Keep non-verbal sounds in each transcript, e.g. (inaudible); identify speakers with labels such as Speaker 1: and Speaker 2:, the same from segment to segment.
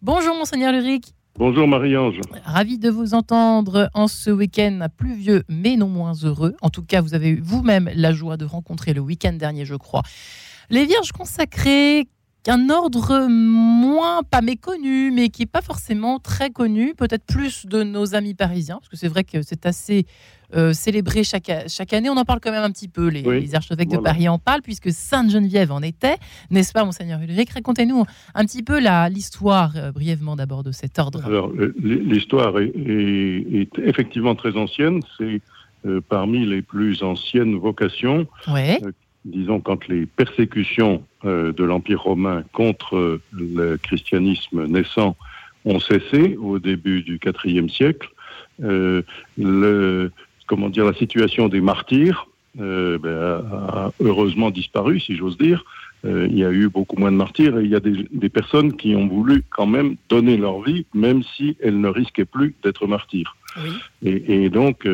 Speaker 1: Bonjour Monseigneur Luric.
Speaker 2: Bonjour Marie-Ange.
Speaker 1: Ravi de vous entendre en ce week-end pluvieux mais non moins heureux. En tout cas, vous avez eu vous-même la joie de rencontrer le week-end dernier, je crois, les Vierges consacrées un ordre moins, pas méconnu, mais qui n'est pas forcément très connu, peut-être plus de nos amis parisiens, parce que c'est vrai que c'est assez euh, célébré chaque, chaque année. On en parle quand même un petit peu, les, archevêques de Paris en parlent, puisque Sainte-Geneviève en était, n'est-ce pas, Monseigneur Ulrich? Racontez-nous un petit peu l'histoire, euh, brièvement d'abord, de cet ordre.
Speaker 2: Alors, euh, l'histoire est, effectivement très ancienne, c'est parmi les plus anciennes vocations.
Speaker 1: Ouais
Speaker 2: disons, quand les persécutions euh, de l'Empire romain contre le christianisme naissant ont cessé au début du IVe siècle, euh, le, comment dire, la situation des martyrs euh, ben, a, heureusement disparu, si j'ose dire. il y a eu beaucoup moins de martyrs et il y a des, personnes qui ont voulu quand même donner leur vie, même si elles ne risquaient plus d'être martyrs. Et, et, donc,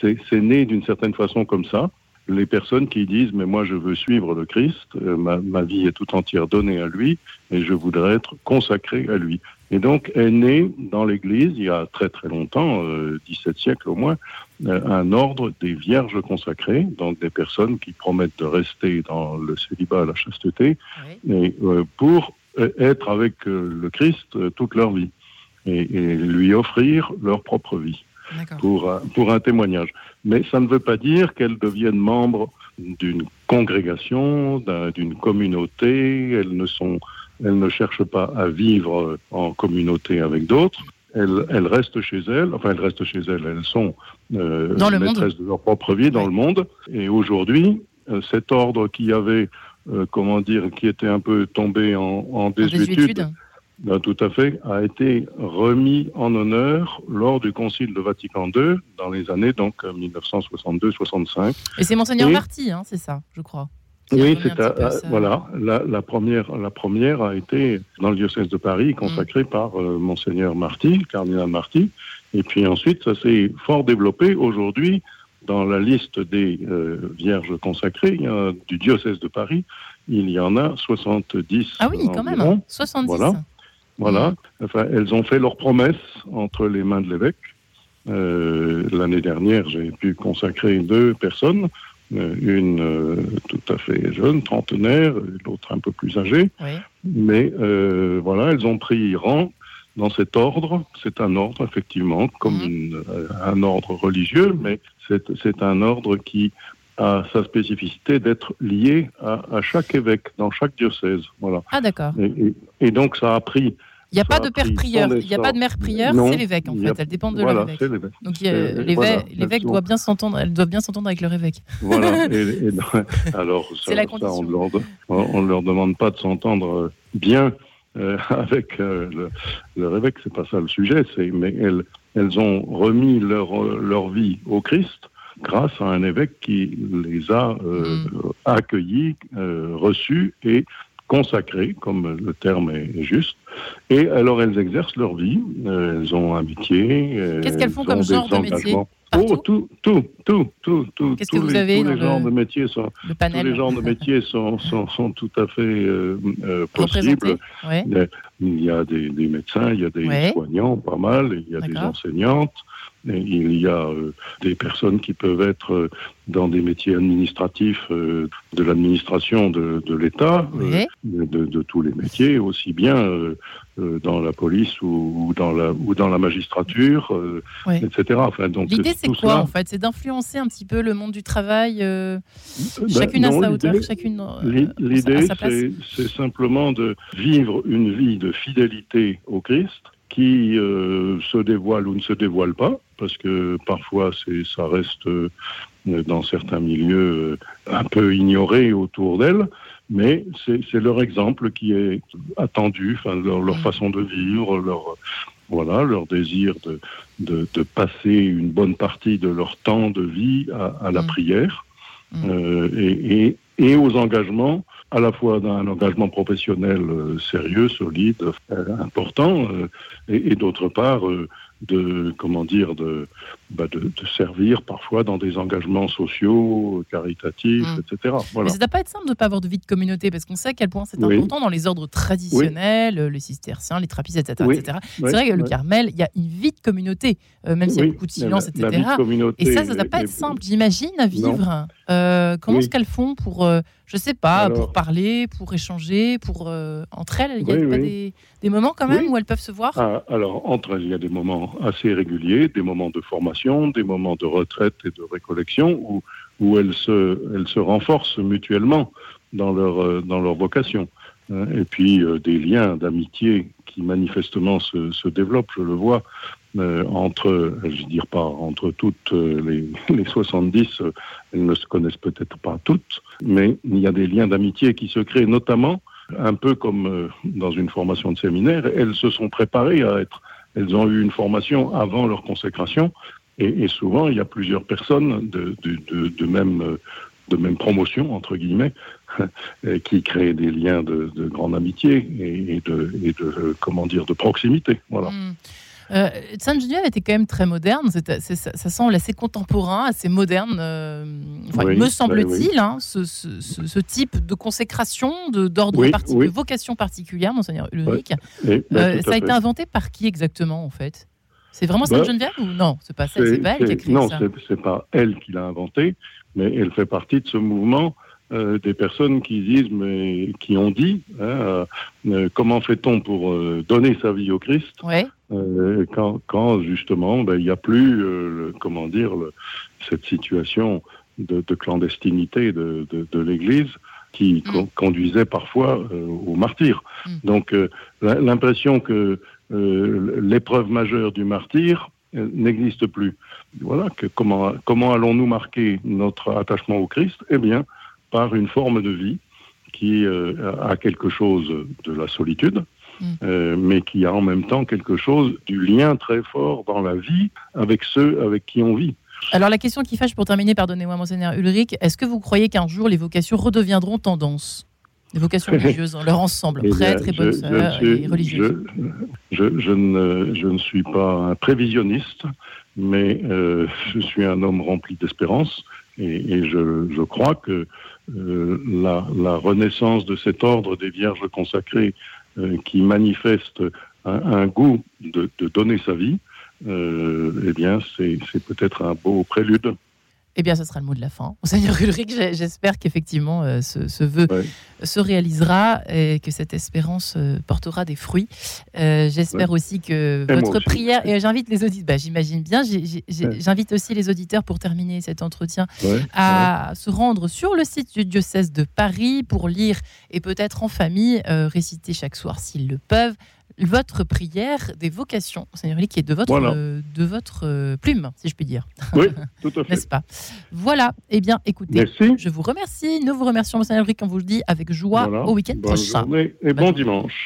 Speaker 2: c'est né d'une certaine façon comme ça les personnes qui disent mais moi je veux suivre le Christ, euh, ma, vie est tout entière donnée à lui et je voudrais être consacré à lui. Et donc est né dans l'Église il y a très très longtemps, euh, 17 siècles au moins, euh, un ordre des vierges consacrées, donc des personnes qui promettent de rester dans le célibat, la chasteté, et, euh, pour être avec le Christ toute leur vie et lui offrir leur propre vie pour, pour un témoignage. Mais ça ne veut pas dire qu'elles deviennent membres d'une congrégation, d'une communauté. Elles ne, sont, elles ne cherchent pas à vivre en communauté avec d'autres. Elles, elles, restent chez elles, enfin elles restent chez elles, elles sont euh,
Speaker 1: dans le
Speaker 2: maîtresses de leur propre vie dans le monde. Et aujourd'hui, euh, cet ordre qui avait, euh, comment dire, qui était un peu tombé en, en désuétude, ben, tout à fait, a été remis en honneur lors du Concile de Vatican II dans les années donc 1962-65.
Speaker 1: Et c'est Monseigneur Marty, hein, c'est ça, je crois.
Speaker 2: Oui, c'est voilà. La, première, la première a été dans le diocèse de Paris, consacrée mm. par euh, Monseigneur Marty, le cardinal Marty. Et puis ensuite, ça s'est fort développé. Aujourd'hui, dans la liste des euh, vierges consacrées du diocèse de Paris, il y en a 70.
Speaker 1: Ah oui, quand même, 70.
Speaker 2: Voilà. Voilà. Enfin, elles ont fait leur promesse entre les mains de l'évêque. Euh, l'année dernière, j'ai pu consacrer deux personnes, euh, une euh, tout à fait jeune, trentenaire, l'autre un peu plus âgée. Mais voilà, elles ont pris rang dans cet ordre. C'est un ordre, effectivement, comme mhm. un ordre religieux, mais c'est un ordre qui a sa spécificité d'être lié à, chaque évêque dans chaque diocèse. Voilà.
Speaker 1: Ah d'accord.
Speaker 2: et, donc ça a pris
Speaker 1: il n'y a pas de père prieur, il n'y a pas de mère prieur, c'est l'évêque en fait. Elle dépend de
Speaker 2: voilà,
Speaker 1: l'évêque. Donc l'évêque doit bien s'entendre, elle doit bien s'entendre avec leur évêque.
Speaker 2: Voilà. (laughs) et, (laughs) alors ça, la on ne leur, leur demande pas de s'entendre bien euh, (laughs) avec euh, le, leur évêque, c'est pas ça le sujet. C'est mais elles, elles ont remis leur leur vie au Christ grâce à un évêque qui les a euh, mm. accueillis, reçus et consacrées, comme le terme est juste. Et alors, elles exercent leur vie. Euh, elles ont un métier.
Speaker 1: Euh, Qu'est-ce qu'elles font comme genre de métier
Speaker 2: Oh, tout, tout, tout, tout, tout.
Speaker 1: Qu'est-ce que vous les, avez
Speaker 2: tous les genres de métiers sont, tous les genres de métiers sont, sont, sont tout à fait euh, possibles. Il y a des, des, médecins, il y a des soignants, pas mal, il y a des enseignantes, il y a euh, des personnes qui peuvent être euh, dans des métiers administratifs euh, de l'administration de, l'État, de, tous les métiers, aussi bien dans la police ou, dans, la, ou dans la magistrature, etc.
Speaker 1: Enfin, L'idée, c'est quoi en fait? C'est d'influencer un petit peu le monde du travail, ben, chacune à sa hauteur, chacune
Speaker 2: L'idée, c'est simplement de vivre une vie de fidélité au Christ qui se dévoile ou ne se dévoile pas, parce que parfois c'est, ça reste euh, dans certains milieux euh, un peu ignoré autour d'elles, mais c'est, leur exemple qui est attendu, leur, leur, façon de vivre, leur, voilà, leur désir de, de, de, passer une bonne partie de leur temps de vie à, à la mmh. prière mmh. euh, et, et, et, aux engagements à la fois d'un engagement professionnel sérieux, solide, important, et, et, d'autre part de comment dire de, bah, de, servir parfois dans des engagements sociaux, caritatifs, mm. etc.
Speaker 1: Voilà. Mais ça ne doit pas être simple de ne pas avoir de vie de communauté parce qu'on sait à quel point c'est important dans les ordres traditionnels, les cisterciens, les trappistes, etc. etc. C'est vrai que le Carmel, il y a une vie de communauté, euh, même s'il y a beaucoup de silence, etc. Et ça, ça ne doit pas être simple, j'imagine, à vivre. Euh, comment est-ce qu'elles font pour, euh, je ne sais pas, pour parler, pour échanger, pour entre elles? Il y a pas des, des, moments quand même où elles peuvent se voir?
Speaker 2: Ah, Alors entre elles, il y a des moments assez réguliers, des moments de formation, des moments de retraite et de récollection où, où elles, se, elles se renforcent mutuellement dans leur, euh, dans leur vocation. Hein. Et puis euh, des liens d'amitié qui manifestement se, se, développent, je le vois, euh, entre, je veux dire pas entre toutes les, (laughs) les 70, elles ne se connaissent peut-être pas toutes, mais il y a des liens d'amitié qui se créent, notamment un peu comme dans une formation de séminaire, elles se sont préparées à être elles ont eu une formation avant leur consécration, et, souvent il y a plusieurs personnes de, même, promotion, entre guillemets, (laughs) qui créent des liens de, grande amitié et, de, de, comment dire, de proximité. Voilà.
Speaker 1: Hmm. Euh, Sainte Geneviève était quand même très moderne. ça, semble assez contemporain, assez moderne. Euh, me semble-t-il, hein, ce, type de consécration, d'ordre de, vocation particulière, monseigneur Ulrich. Euh, ça a été inventé par qui exactement, en fait? C'est vraiment Sainte bah, Geneviève ou non? C'est pas, elle, qui a créé
Speaker 2: non, ça. Non, c'est pas elle qui l'a inventé, mais elle fait partie de ce mouvement euh, des personnes qui disent, mais qui ont dit, hein, euh, euh, comment fait-on pour donner sa vie au Christ? Quand, quand, justement ben, il n'y a plus, le, comment dire, cette situation de, clandestinité de, de, l'Église qui mm. conduisait parfois au martyr. Mm. Donc l'impression que l'épreuve majeure du martyr n'existe plus. Voilà que comment comment allons-nous marquer notre attachement au Christ? Eh bien, par une forme de vie qui euh, a quelque chose de la solitude, mm. euh, mais qui a en même temps quelque chose du lien très fort dans la vie avec ceux avec qui on vit.
Speaker 1: Alors la question qui fâche pour terminer, pardonnez-moi monseigneur Ulrich, est-ce que vous croyez qu'un jour les vocations redeviendront tendance les vocations religieuses dans leur ensemble, (laughs) eh prêtres et bonnes sœurs et religieuses
Speaker 2: je, ne, je, ne, suis pas un prévisionniste, mais euh, je suis un homme rempli d'espérance et, je, je, crois que la, la, renaissance de cet ordre des Vierges consacrées euh, qui manifeste un, goût de, de, donner sa vie, euh, eh bien, c'est peut-être un beau prélude.
Speaker 1: Eh bien, ce sera le mot de la fin. Monseigneur Ulrich, j'espère qu'effectivement euh, ce, vœu se réalisera et que cette espérance euh, portera des fruits. Euh, j'espère aussi que votre prière, et j'invite les auditeurs, bah, j'imagine bien, j'invite aussi les auditeurs pour terminer cet entretien à se rendre sur le site du diocèse de Paris pour lire et peut-être en famille réciter chaque soir s'ils le peuvent votre prière des vocations, Seigneur qui est de votre, euh, de votre euh, plume, si je puis dire.
Speaker 2: Oui, (laughs) tout à fait.
Speaker 1: N'est-ce pas? Voilà. Eh bien, écoutez, je vous remercie. Nous vous remercions, Seigneur Rick, on vous le dit avec joie au week-end prochain.
Speaker 2: Journée et bon dimanche.